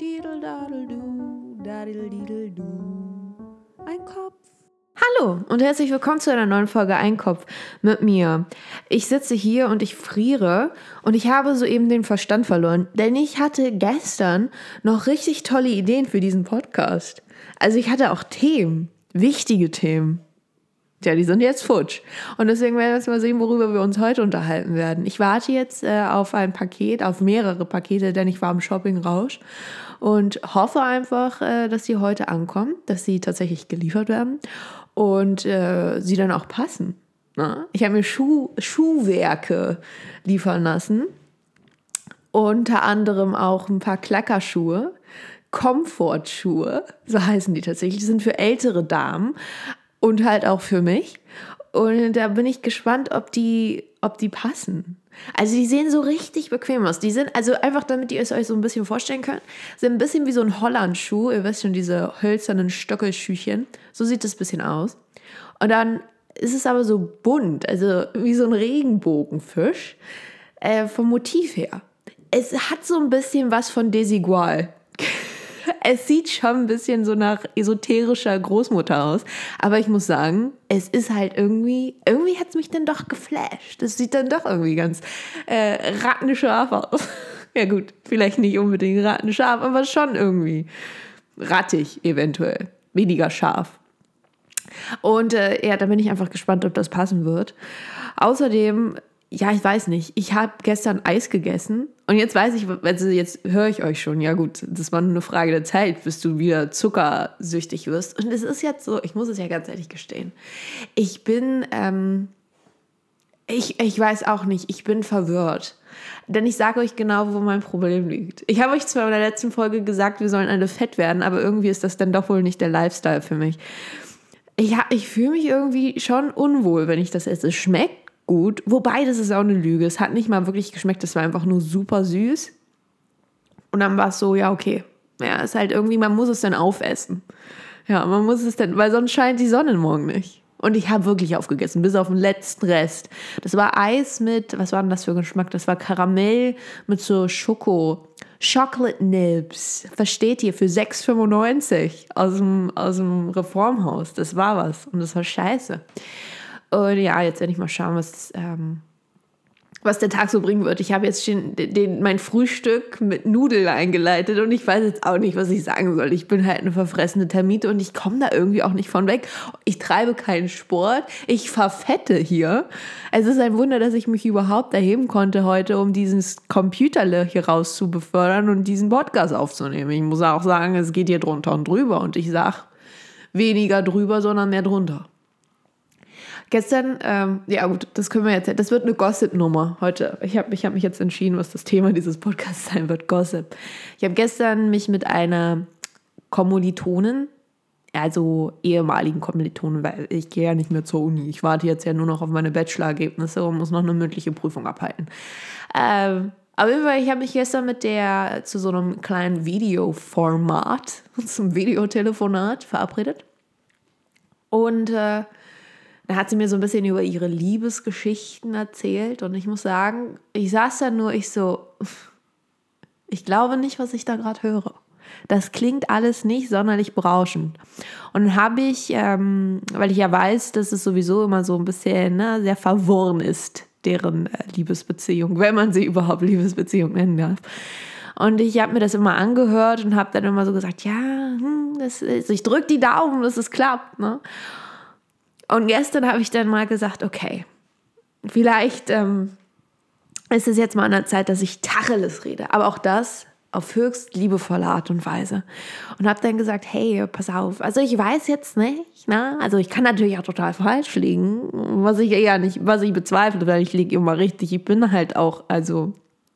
Didel, dadel, du, dadel, didel, du. Ein Kopf. Hallo und herzlich willkommen zu einer neuen Folge Einkopf mit mir. Ich sitze hier und ich friere und ich habe soeben den Verstand verloren, denn ich hatte gestern noch richtig tolle Ideen für diesen Podcast. Also ich hatte auch Themen, wichtige Themen. Ja, die sind jetzt futsch. Und deswegen werden wir jetzt mal sehen, worüber wir uns heute unterhalten werden. Ich warte jetzt äh, auf ein Paket, auf mehrere Pakete, denn ich war im Shopping-Rausch und hoffe einfach, äh, dass sie heute ankommen, dass sie tatsächlich geliefert werden und äh, sie dann auch passen. Ne? Ich habe mir Schuh, Schuhwerke liefern lassen, unter anderem auch ein paar Klackerschuhe. Komfortschuhe, so heißen die tatsächlich, die sind für ältere Damen, und halt auch für mich. Und da bin ich gespannt, ob die, ob die passen. Also die sehen so richtig bequem aus. Die sind, also einfach damit ihr es euch so ein bisschen vorstellen könnt, sind ein bisschen wie so ein Hollandschuh. Ihr wisst schon, diese hölzernen Stöckelschüchen. So sieht es ein bisschen aus. Und dann ist es aber so bunt, also wie so ein Regenbogenfisch äh, vom Motiv her. Es hat so ein bisschen was von Desigual es sieht schon ein bisschen so nach esoterischer Großmutter aus. Aber ich muss sagen, es ist halt irgendwie, irgendwie hat es mich dann doch geflasht. Es sieht dann doch irgendwie ganz äh, rattenscharf aus. ja gut, vielleicht nicht unbedingt rattenscharf, aber schon irgendwie rattig eventuell. Weniger scharf. Und äh, ja, da bin ich einfach gespannt, ob das passen wird. Außerdem ja, ich weiß nicht. Ich habe gestern Eis gegessen und jetzt weiß ich, also jetzt höre ich euch schon, ja gut, das war nur eine Frage der Zeit, bis du wieder zuckersüchtig wirst. Und es ist jetzt so, ich muss es ja ganz ehrlich gestehen. Ich bin, ähm, ich, ich weiß auch nicht, ich bin verwirrt. Denn ich sage euch genau, wo mein Problem liegt. Ich habe euch zwar in der letzten Folge gesagt, wir sollen alle fett werden, aber irgendwie ist das dann doch wohl nicht der Lifestyle für mich. Ich, ich fühle mich irgendwie schon unwohl, wenn ich das esse. Es schmeckt gut. Wobei, das ist auch eine Lüge. Es hat nicht mal wirklich geschmeckt. Es war einfach nur super süß. Und dann war es so, ja, okay. Ja, ist halt irgendwie, man muss es dann aufessen. Ja, man muss es dann, weil sonst scheint die Sonne morgen nicht. Und ich habe wirklich aufgegessen, bis auf den letzten Rest. Das war Eis mit, was war denn das für Geschmack? Das war Karamell mit so Schoko. Chocolate Nibs. Versteht ihr? Für 6,95 aus dem, aus dem Reformhaus. Das war was. Und das war scheiße. Und ja, jetzt werde ich mal schauen, was, ähm, was der Tag so bringen wird. Ich habe jetzt den, den, mein Frühstück mit Nudeln eingeleitet und ich weiß jetzt auch nicht, was ich sagen soll. Ich bin halt eine verfressene Termite und ich komme da irgendwie auch nicht von weg. Ich treibe keinen Sport. Ich verfette hier. Es ist ein Wunder, dass ich mich überhaupt erheben konnte heute, um dieses Computerle hier raus zu befördern und diesen Podcast aufzunehmen. Ich muss auch sagen, es geht hier drunter und drüber und ich sage weniger drüber, sondern mehr drunter. Gestern, ähm, ja gut, das können wir jetzt, das wird eine Gossip-Nummer heute. Ich habe ich hab mich jetzt entschieden, was das Thema dieses Podcasts sein wird, Gossip. Ich habe gestern mich mit einer Kommilitonin, also ehemaligen Kommilitonen, weil ich gehe ja nicht mehr zur Uni. Ich warte jetzt ja nur noch auf meine Bachelor-Ergebnisse und muss noch eine mündliche Prüfung abhalten. Ähm, Fall, ich habe mich gestern mit der zu so einem kleinen Videoformat, zum Videotelefonat verabredet. Und äh, da hat sie mir so ein bisschen über ihre Liebesgeschichten erzählt und ich muss sagen, ich saß da nur, ich so, ich glaube nicht, was ich da gerade höre. Das klingt alles nicht sonderlich berauschend. Und habe ich, ähm, weil ich ja weiß, dass es sowieso immer so ein bisschen ne, sehr verworren ist, deren äh, Liebesbeziehung, wenn man sie überhaupt Liebesbeziehung nennen darf. Und ich habe mir das immer angehört und habe dann immer so gesagt, ja, hm, das ist, ich drücke die Daumen, dass es klappt. Ne? Und gestern habe ich dann mal gesagt, okay, vielleicht ähm, ist es jetzt mal an der Zeit, dass ich Tacheles rede. Aber auch das auf höchst liebevolle Art und Weise. Und habe dann gesagt, hey, pass auf. Also ich weiß jetzt nicht, ne? Also ich kann natürlich auch total falsch liegen, was ich ja nicht, was ich bezweifle, weil ich liege immer richtig. Ich bin halt auch, also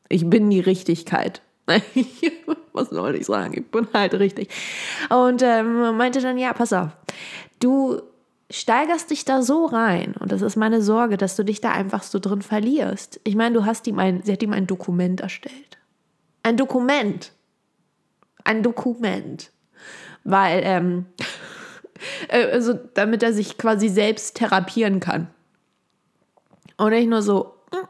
ich bin die Richtigkeit. was soll ich sagen? Ich bin halt richtig. Und ähm, meinte dann, ja, pass auf. Du steigerst dich da so rein, und das ist meine Sorge, dass du dich da einfach so drin verlierst. Ich meine, du hast ihm ein, sie hat ihm ein Dokument erstellt. Ein Dokument. Ein Dokument. Weil, ähm, äh, also, damit er sich quasi selbst therapieren kann. Und ich nur so, hm,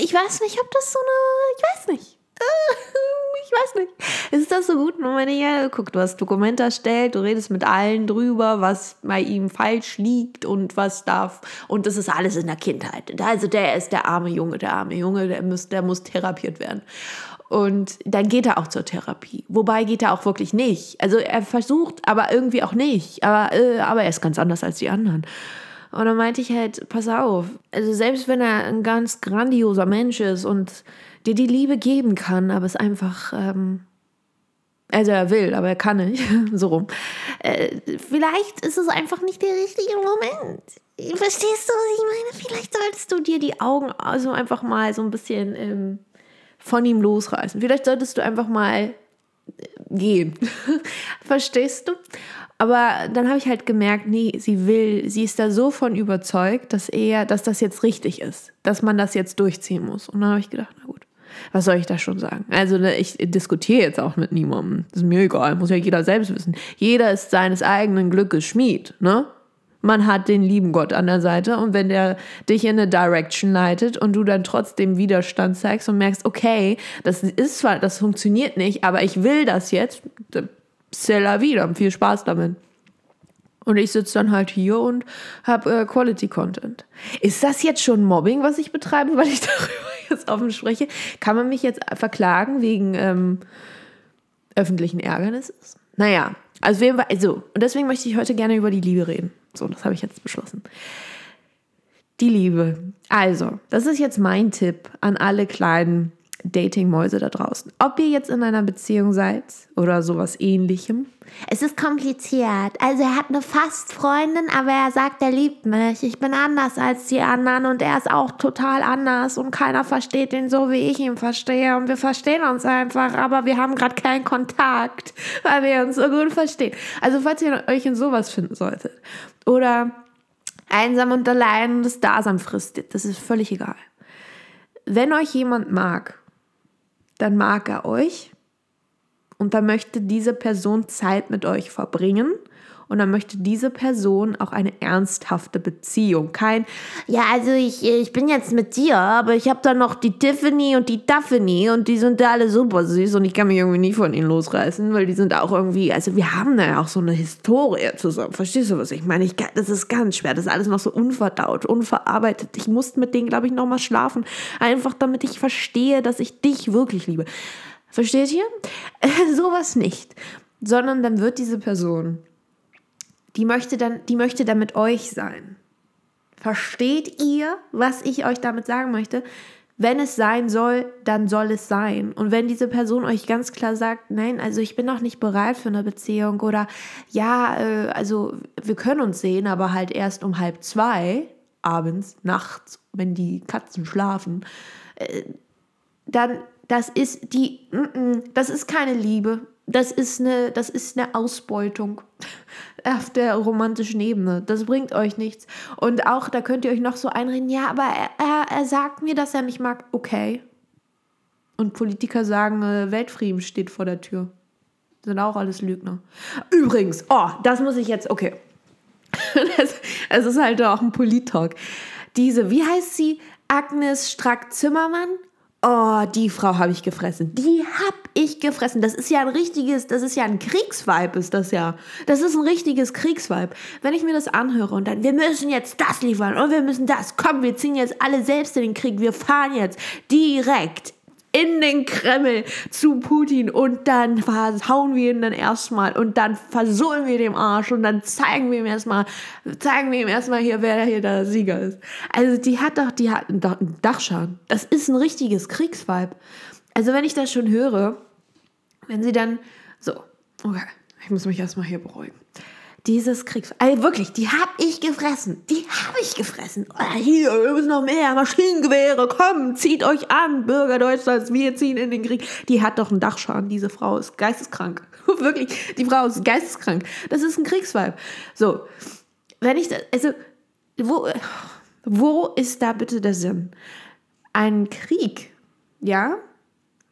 ich weiß nicht, ob das so eine, ich weiß nicht. Ich weiß nicht. Ist das so gut? Und meine, ja, guck, du hast Dokumente erstellt, du redest mit allen drüber, was bei ihm falsch liegt und was darf. Und das ist alles in der Kindheit. Also der ist der arme Junge, der arme Junge, der muss, der muss therapiert werden. Und dann geht er auch zur Therapie. Wobei geht er auch wirklich nicht. Also er versucht, aber irgendwie auch nicht. Aber, äh, aber er ist ganz anders als die anderen. Und dann meinte ich halt, pass auf, also selbst wenn er ein ganz grandioser Mensch ist und dir die Liebe geben kann, aber es einfach, ähm, also er will, aber er kann nicht, so rum. Äh, vielleicht ist es einfach nicht der richtige Moment. Verstehst du, was ich meine? Vielleicht solltest du dir die Augen also einfach mal so ein bisschen ähm, von ihm losreißen. Vielleicht solltest du einfach mal äh, gehen. Verstehst du? Aber dann habe ich halt gemerkt, nee, sie will, sie ist da so von überzeugt, dass er, dass das jetzt richtig ist, dass man das jetzt durchziehen muss. Und dann habe ich gedacht, na gut, was soll ich da schon sagen? Also ne, ich diskutiere jetzt auch mit niemandem. Das ist mir egal, muss ja jeder selbst wissen. Jeder ist seines eigenen Glückes Schmied, ne? Man hat den lieben Gott an der Seite und wenn der dich in eine Direction leitet und du dann trotzdem Widerstand zeigst und merkst, okay, das ist zwar, das funktioniert nicht, aber ich will das jetzt, c'est la vida, viel Spaß damit. Und ich sitze dann halt hier und habe äh, Quality Content. Ist das jetzt schon Mobbing, was ich betreibe, weil ich darüber jetzt offen spreche? Kann man mich jetzt verklagen wegen ähm, öffentlichen Ärgernisses? Naja, also, also, und deswegen möchte ich heute gerne über die Liebe reden. So, das habe ich jetzt beschlossen. Die Liebe. Also, das ist jetzt mein Tipp an alle kleinen Dating-Mäuse da draußen. Ob ihr jetzt in einer Beziehung seid oder sowas ähnlichem. Es ist kompliziert. Also er hat eine Fast-Freundin, aber er sagt, er liebt mich. Ich bin anders als die anderen und er ist auch total anders und keiner versteht ihn so, wie ich ihn verstehe. Und wir verstehen uns einfach, aber wir haben gerade keinen Kontakt, weil wir uns so gut verstehen. Also falls ihr euch in sowas finden solltet oder einsam und allein das Dasein fristet, das ist völlig egal. Wenn euch jemand mag dann mag er euch. Und dann möchte diese Person Zeit mit euch verbringen und dann möchte diese Person auch eine ernsthafte Beziehung. Kein, ja, also ich, ich bin jetzt mit dir, aber ich habe da noch die Tiffany und die Daphne und die sind da alle super süß und ich kann mich irgendwie nie von ihnen losreißen, weil die sind auch irgendwie, also wir haben da ja auch so eine Historie zusammen. Verstehst du, was ich meine? Ich, das ist ganz schwer, das ist alles noch so unverdaut, unverarbeitet. Ich musste mit denen, glaube ich, nochmal schlafen, einfach damit ich verstehe, dass ich dich wirklich liebe. Versteht ihr? Sowas nicht. Sondern dann wird diese Person die möchte dann, die möchte dann mit euch sein. Versteht ihr, was ich euch damit sagen möchte? Wenn es sein soll, dann soll es sein. Und wenn diese Person euch ganz klar sagt, nein, also ich bin noch nicht bereit für eine Beziehung oder ja, äh, also wir können uns sehen, aber halt erst um halb zwei abends, nachts, wenn die Katzen schlafen, äh, dann das ist die, das ist keine Liebe, das ist eine, das ist eine Ausbeutung auf der romantischen Ebene. Das bringt euch nichts. Und auch, da könnt ihr euch noch so einreden, ja, aber er, er, sagt mir, dass er mich mag. Okay. Und Politiker sagen, äh, Weltfrieden steht vor der Tür. Sind auch alles Lügner. Übrigens, oh, das muss ich jetzt, okay. Es ist halt auch ein Polit-Talk. Diese, wie heißt sie? Agnes Strack-Zimmermann? Oh, die Frau habe ich gefressen. Die habe ich gefressen. Das ist ja ein richtiges, das ist ja ein Kriegsvibe, ist das ja. Das ist ein richtiges Kriegsvibe. Wenn ich mir das anhöre und dann, wir müssen jetzt das liefern und wir müssen das. Komm, wir ziehen jetzt alle selbst in den Krieg. Wir fahren jetzt direkt in den Kreml zu Putin und dann hauen wir ihn dann erstmal und dann versohlen wir dem Arsch und dann zeigen wir ihm erstmal, zeigen wir ihm erstmal hier, wer hier der Sieger ist. Also die hat doch, die hat einen Dachschaden. Das ist ein richtiges Kriegsvibe. Also wenn ich das schon höre, wenn sie dann so, okay, ich muss mich erstmal hier beruhigen dieses Kriegs... Also wirklich, die habe ich gefressen. Die habe ich gefressen. Oh, hier, wir müssen noch mehr Maschinengewehre. Komm, zieht euch an, Bürger Deutschlands. Wir ziehen in den Krieg. Die hat doch einen Dachschaden. Diese Frau ist geisteskrank. wirklich, die Frau ist geisteskrank. Das ist ein Kriegsvibe. So, wenn ich das... Also, wo, wo ist da bitte der Sinn? Ein Krieg, ja?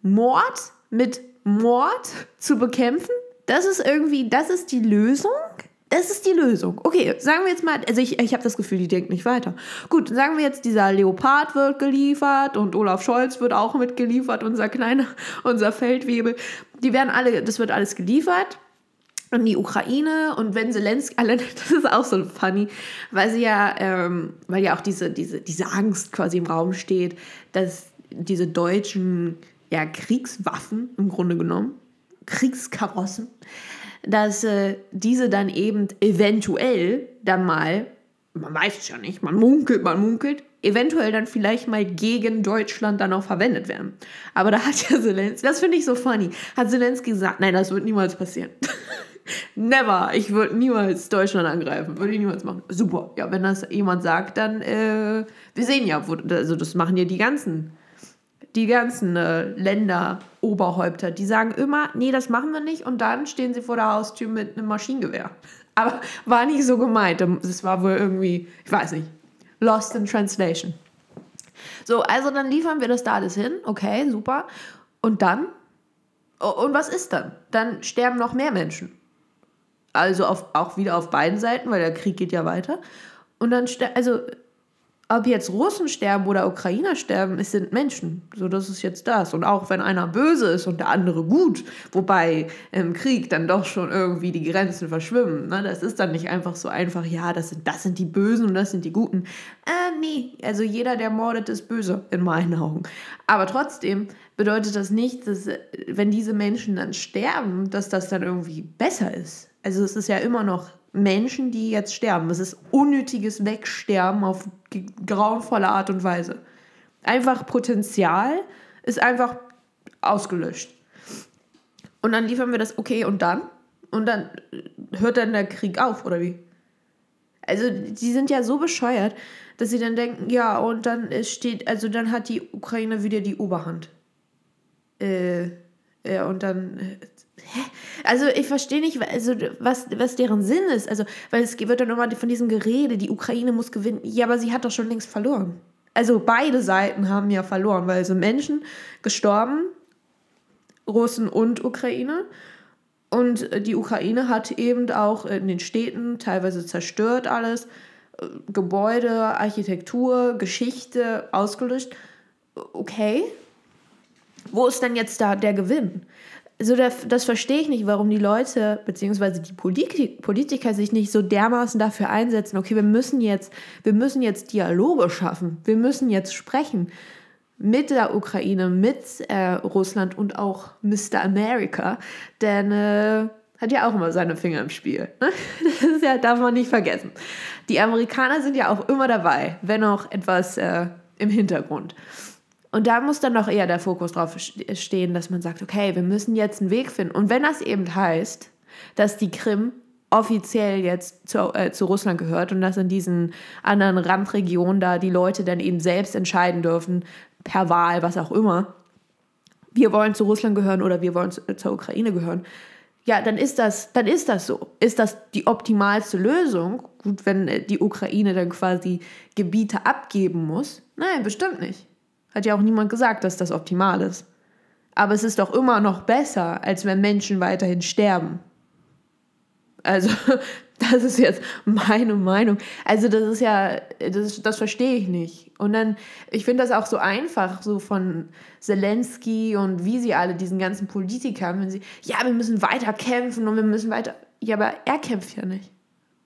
Mord mit Mord zu bekämpfen? Das ist irgendwie, das ist die Lösung? Das ist die Lösung. Okay, sagen wir jetzt mal, also ich, ich habe das Gefühl, die denkt nicht weiter. Gut, sagen wir jetzt, dieser Leopard wird geliefert und Olaf Scholz wird auch mitgeliefert, unser kleiner, unser Feldwebel. Die werden alle, das wird alles geliefert an die Ukraine und wenn Zelensky, alle, das ist auch so funny, weil sie ja, ähm, weil ja auch diese, diese, diese Angst quasi im Raum steht, dass diese deutschen ja, Kriegswaffen im Grunde genommen, Kriegskarossen, dass äh, diese dann eben eventuell dann mal, man weiß es ja nicht, man munkelt, man munkelt, eventuell dann vielleicht mal gegen Deutschland dann auch verwendet werden. Aber da hat ja Zelensky, das finde ich so funny, hat Zelensky gesagt, nein, das wird niemals passieren. Never, ich würde niemals Deutschland angreifen, würde ich niemals machen. Super, ja, wenn das jemand sagt, dann, äh, wir sehen ja, wo, also das machen ja die ganzen die ganzen äh, Länderoberhäupter, die sagen immer, nee, das machen wir nicht und dann stehen sie vor der Haustür mit einem Maschinengewehr. Aber war nicht so gemeint. Das war wohl irgendwie, ich weiß nicht, lost in translation. So, also dann liefern wir das da alles hin. Okay, super. Und dann? Und was ist dann? Dann sterben noch mehr Menschen. Also auf, auch wieder auf beiden Seiten, weil der Krieg geht ja weiter. Und dann, also ob jetzt Russen sterben oder Ukrainer sterben, es sind Menschen. So, das ist jetzt das. Und auch wenn einer böse ist und der andere gut, wobei im Krieg dann doch schon irgendwie die Grenzen verschwimmen. Ne? Das ist dann nicht einfach so einfach, ja, das sind, das sind die Bösen und das sind die Guten. Äh, nee, also jeder, der mordet, ist böse, in meinen Augen. Aber trotzdem bedeutet das nicht, dass, wenn diese Menschen dann sterben, dass das dann irgendwie besser ist. Also es ist ja immer noch Menschen, die jetzt sterben. Es ist unnötiges Wegsterben auf grauenvolle Art und Weise. Einfach Potenzial ist einfach ausgelöscht. Und dann liefern wir das, okay, und dann? Und dann hört dann der Krieg auf, oder wie? Also, die sind ja so bescheuert, dass sie dann denken, ja, und dann steht, also dann hat die Ukraine wieder die Oberhand. Äh, ja, und dann äh, Hä? Also ich verstehe nicht, also was, was deren Sinn ist. Also, weil es wird dann immer von diesem Gerede, die Ukraine muss gewinnen. Ja, aber sie hat doch schon längst verloren. Also beide Seiten haben ja verloren, weil sind Menschen gestorben, Russen und Ukraine. Und die Ukraine hat eben auch in den Städten teilweise zerstört alles. Gebäude, Architektur, Geschichte ausgelöscht. Okay. Wo ist denn jetzt da der Gewinn? also das, verstehe ich nicht, warum die Leute beziehungsweise die Politik, Politiker sich nicht so dermaßen dafür einsetzen. Okay, wir müssen jetzt, wir müssen jetzt Dialoge schaffen, wir müssen jetzt sprechen mit der Ukraine, mit äh, Russland und auch Mr. America, denn äh, hat ja auch immer seine Finger im Spiel. Ne? Das ja, darf man nicht vergessen. Die Amerikaner sind ja auch immer dabei, wenn auch etwas äh, im Hintergrund. Und da muss dann doch eher der Fokus drauf stehen, dass man sagt, okay, wir müssen jetzt einen Weg finden. Und wenn das eben heißt, dass die Krim offiziell jetzt zu, äh, zu Russland gehört und dass in diesen anderen Randregionen da die Leute dann eben selbst entscheiden dürfen, per Wahl, was auch immer, wir wollen zu Russland gehören oder wir wollen zu, zur Ukraine gehören, ja, dann ist das, dann ist das so. Ist das die optimalste Lösung? Gut, wenn äh, die Ukraine dann quasi Gebiete abgeben muss? Nein, bestimmt nicht. Hat ja auch niemand gesagt, dass das optimal ist. Aber es ist doch immer noch besser, als wenn Menschen weiterhin sterben. Also, das ist jetzt meine Meinung. Also, das ist ja, das, das verstehe ich nicht. Und dann, ich finde das auch so einfach, so von Zelensky und wie sie alle, diesen ganzen Politikern, wenn sie, ja, wir müssen weiter kämpfen und wir müssen weiter. Ja, aber er kämpft ja nicht.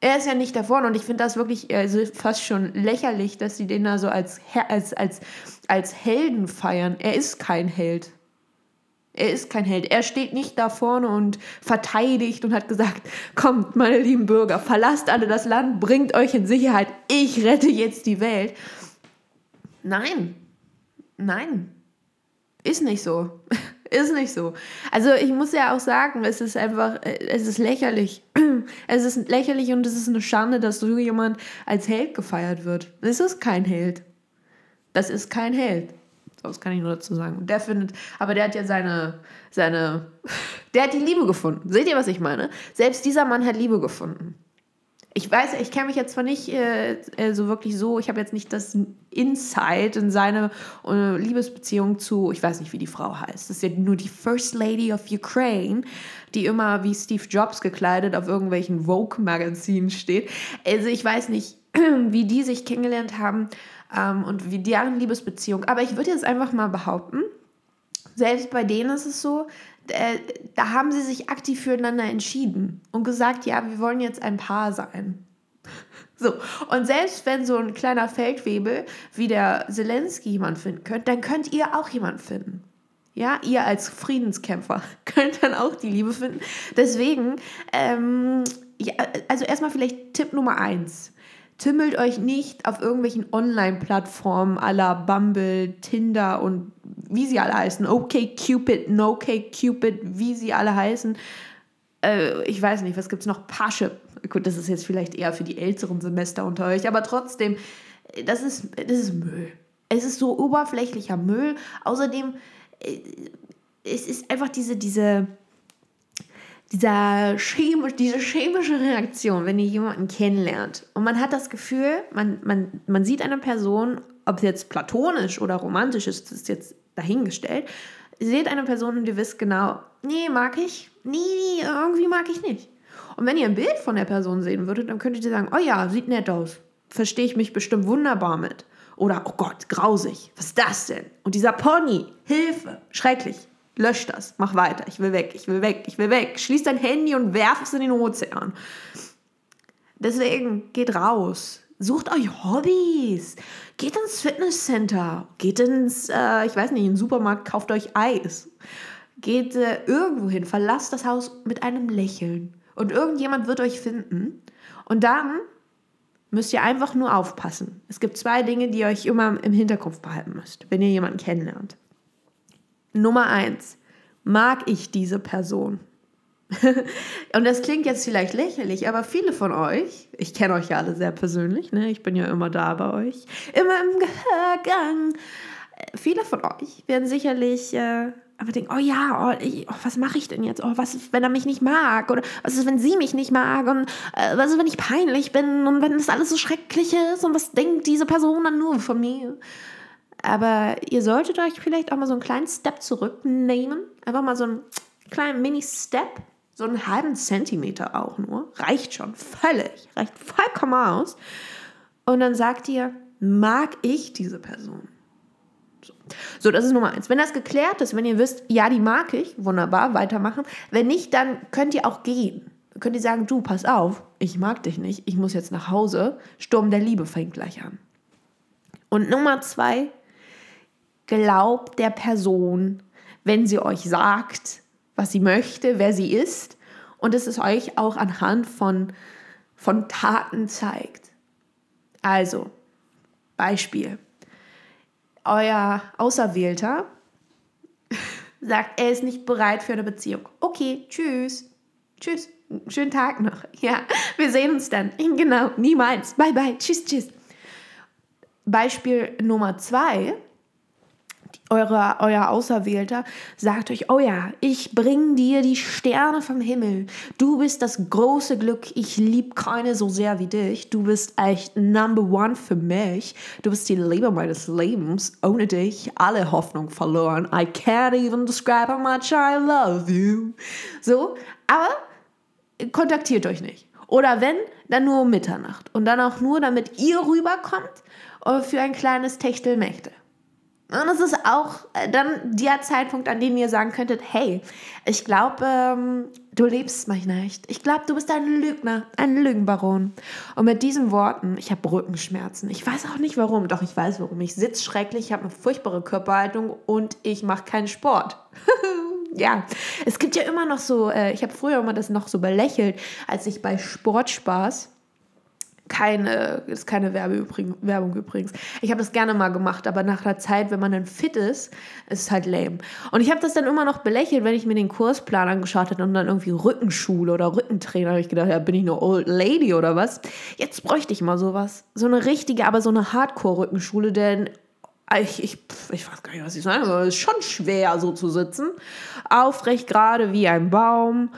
Er ist ja nicht da vorne und ich finde das wirklich also fast schon lächerlich, dass sie den da so als, als, als, als Helden feiern. Er ist kein Held. Er ist kein Held. Er steht nicht da vorne und verteidigt und hat gesagt, kommt, meine lieben Bürger, verlasst alle das Land, bringt euch in Sicherheit, ich rette jetzt die Welt. Nein, nein, ist nicht so. Ist nicht so. Also ich muss ja auch sagen, es ist einfach, äh, es ist lächerlich. Es ist lächerlich und es ist eine Schande, dass so jemand als Held gefeiert wird. Es ist kein Held. Das ist kein Held. Das kann ich nur dazu sagen. Und der findet, aber der hat ja seine, seine, der hat die Liebe gefunden. Seht ihr, was ich meine? Selbst dieser Mann hat Liebe gefunden. Ich weiß, ich kenne mich jetzt zwar nicht äh, äh, so wirklich so, ich habe jetzt nicht das Insight in seine äh, Liebesbeziehung zu, ich weiß nicht, wie die Frau heißt. Das ist ja nur die First Lady of Ukraine, die immer wie Steve Jobs gekleidet auf irgendwelchen Vogue-Magazinen steht. Also ich weiß nicht, wie die sich kennengelernt haben ähm, und wie deren Liebesbeziehung. Aber ich würde jetzt einfach mal behaupten, selbst bei denen ist es so, äh, da haben sie sich aktiv füreinander entschieden und gesagt, ja, wir wollen jetzt ein Paar sein. So, und selbst wenn so ein kleiner Feldwebel wie der Zelensky jemand finden könnt, dann könnt ihr auch jemand finden. Ja, ihr als Friedenskämpfer könnt dann auch die Liebe finden. Deswegen, ähm, ja, also erstmal vielleicht Tipp Nummer eins. Timmelt euch nicht auf irgendwelchen Online-Plattformen aller Bumble, Tinder und wie sie alle heißen. Okay Cupid, No Okay Cupid, wie sie alle heißen. Äh, ich weiß nicht, was gibt es noch? Parship. Gut, das ist jetzt vielleicht eher für die älteren Semester unter euch, aber trotzdem, das ist, das ist Müll. Es ist so oberflächlicher Müll. Außerdem, äh, es ist einfach diese, diese dieser chemisch, diese chemische Reaktion, wenn ihr jemanden kennenlernt und man hat das Gefühl, man, man, man sieht eine Person, ob es jetzt platonisch oder romantisch ist, ist jetzt dahingestellt, ihr seht eine Person und ihr wisst genau, nee, mag ich, nee, irgendwie mag ich nicht. Und wenn ihr ein Bild von der Person sehen würdet, dann könntet ihr sagen, oh ja, sieht nett aus, verstehe ich mich bestimmt wunderbar mit. Oder, oh Gott, grausig, was ist das denn? Und dieser Pony, Hilfe, schrecklich. Lösch das, mach weiter, ich will weg, ich will weg, ich will weg. Schließ dein Handy und werf es in den Ozean. Deswegen geht raus, sucht euch Hobbys, geht ins Fitnesscenter, geht ins, äh, ich weiß nicht, in den Supermarkt, kauft euch Eis. Geht äh, irgendwo hin, verlasst das Haus mit einem Lächeln. Und irgendjemand wird euch finden. Und dann müsst ihr einfach nur aufpassen. Es gibt zwei Dinge, die ihr euch immer im Hinterkopf behalten müsst, wenn ihr jemanden kennenlernt. Nummer eins, mag ich diese Person? und das klingt jetzt vielleicht lächerlich, aber viele von euch, ich kenne euch ja alle sehr persönlich, ne? ich bin ja immer da bei euch, immer im Gehörgang. Viele von euch werden sicherlich äh, aber denken, oh ja, oh, ich, oh, was mache ich denn jetzt? Oh, was wenn er mich nicht mag? Oder was ist, wenn sie mich nicht mag? Und äh, was ist, wenn ich peinlich bin? Und wenn das alles so schrecklich ist? Und was denkt diese Person dann nur von mir? Aber ihr solltet euch vielleicht auch mal so einen kleinen Step zurücknehmen. Einfach mal so einen kleinen Mini-Step. So einen halben Zentimeter auch nur. Reicht schon völlig. Reicht vollkommen aus. Und dann sagt ihr, mag ich diese Person? So. so, das ist Nummer eins. Wenn das geklärt ist, wenn ihr wisst, ja, die mag ich, wunderbar, weitermachen. Wenn nicht, dann könnt ihr auch gehen. Könnt ihr sagen, du, pass auf, ich mag dich nicht, ich muss jetzt nach Hause. Sturm der Liebe fängt gleich an. Und Nummer zwei, glaubt der Person, wenn sie euch sagt, was sie möchte, wer sie ist und es ist euch auch anhand von, von Taten zeigt. Also, Beispiel. Euer Auserwählter sagt, er ist nicht bereit für eine Beziehung. Okay, tschüss. Tschüss. Schönen Tag noch. Ja, wir sehen uns dann. Genau, niemals. Bye, bye. Tschüss, tschüss. Beispiel Nummer zwei eure, euer Auserwählter sagt euch, oh ja, ich bring dir die Sterne vom Himmel. Du bist das große Glück. Ich lieb keine so sehr wie dich. Du bist echt Number One für mich. Du bist die Liebe meines Lebens. Ohne dich alle Hoffnung verloren. I can't even describe how much I love you. So, aber kontaktiert euch nicht. Oder wenn, dann nur um Mitternacht. Und dann auch nur, damit ihr rüberkommt äh, für ein kleines Techtelmechtel. Und es ist auch äh, dann der Zeitpunkt, an dem ihr sagen könntet, hey, ich glaube, ähm, du liebst mich nicht. Ich glaube, du bist ein Lügner, ein Lügenbaron. Und mit diesen Worten, ich habe Rückenschmerzen. Ich weiß auch nicht warum, doch ich weiß warum. Ich sitze schrecklich, ich habe eine furchtbare Körperhaltung und ich mache keinen Sport. ja, es gibt ja immer noch so, äh, ich habe früher immer das noch so belächelt, als ich bei Sportspaß keine, ist keine Werbung übrigens. Ich habe das gerne mal gemacht, aber nach der Zeit, wenn man dann fit ist, ist es halt lame. Und ich habe das dann immer noch belächelt, wenn ich mir den Kursplan angeschaut habe und dann irgendwie Rückenschule oder Rückentrainer, habe ich gedacht, ja, bin ich eine Old Lady oder was? Jetzt bräuchte ich mal sowas. So eine richtige, aber so eine Hardcore-Rückenschule, denn ich, ich, ich weiß gar nicht, was ich sagen soll. Es ist schon schwer, so zu sitzen. Aufrecht gerade wie ein Baum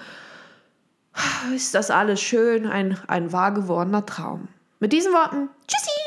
ist das alles schön, ein, ein wahr gewordener Traum. Mit diesen Worten, tschüssi!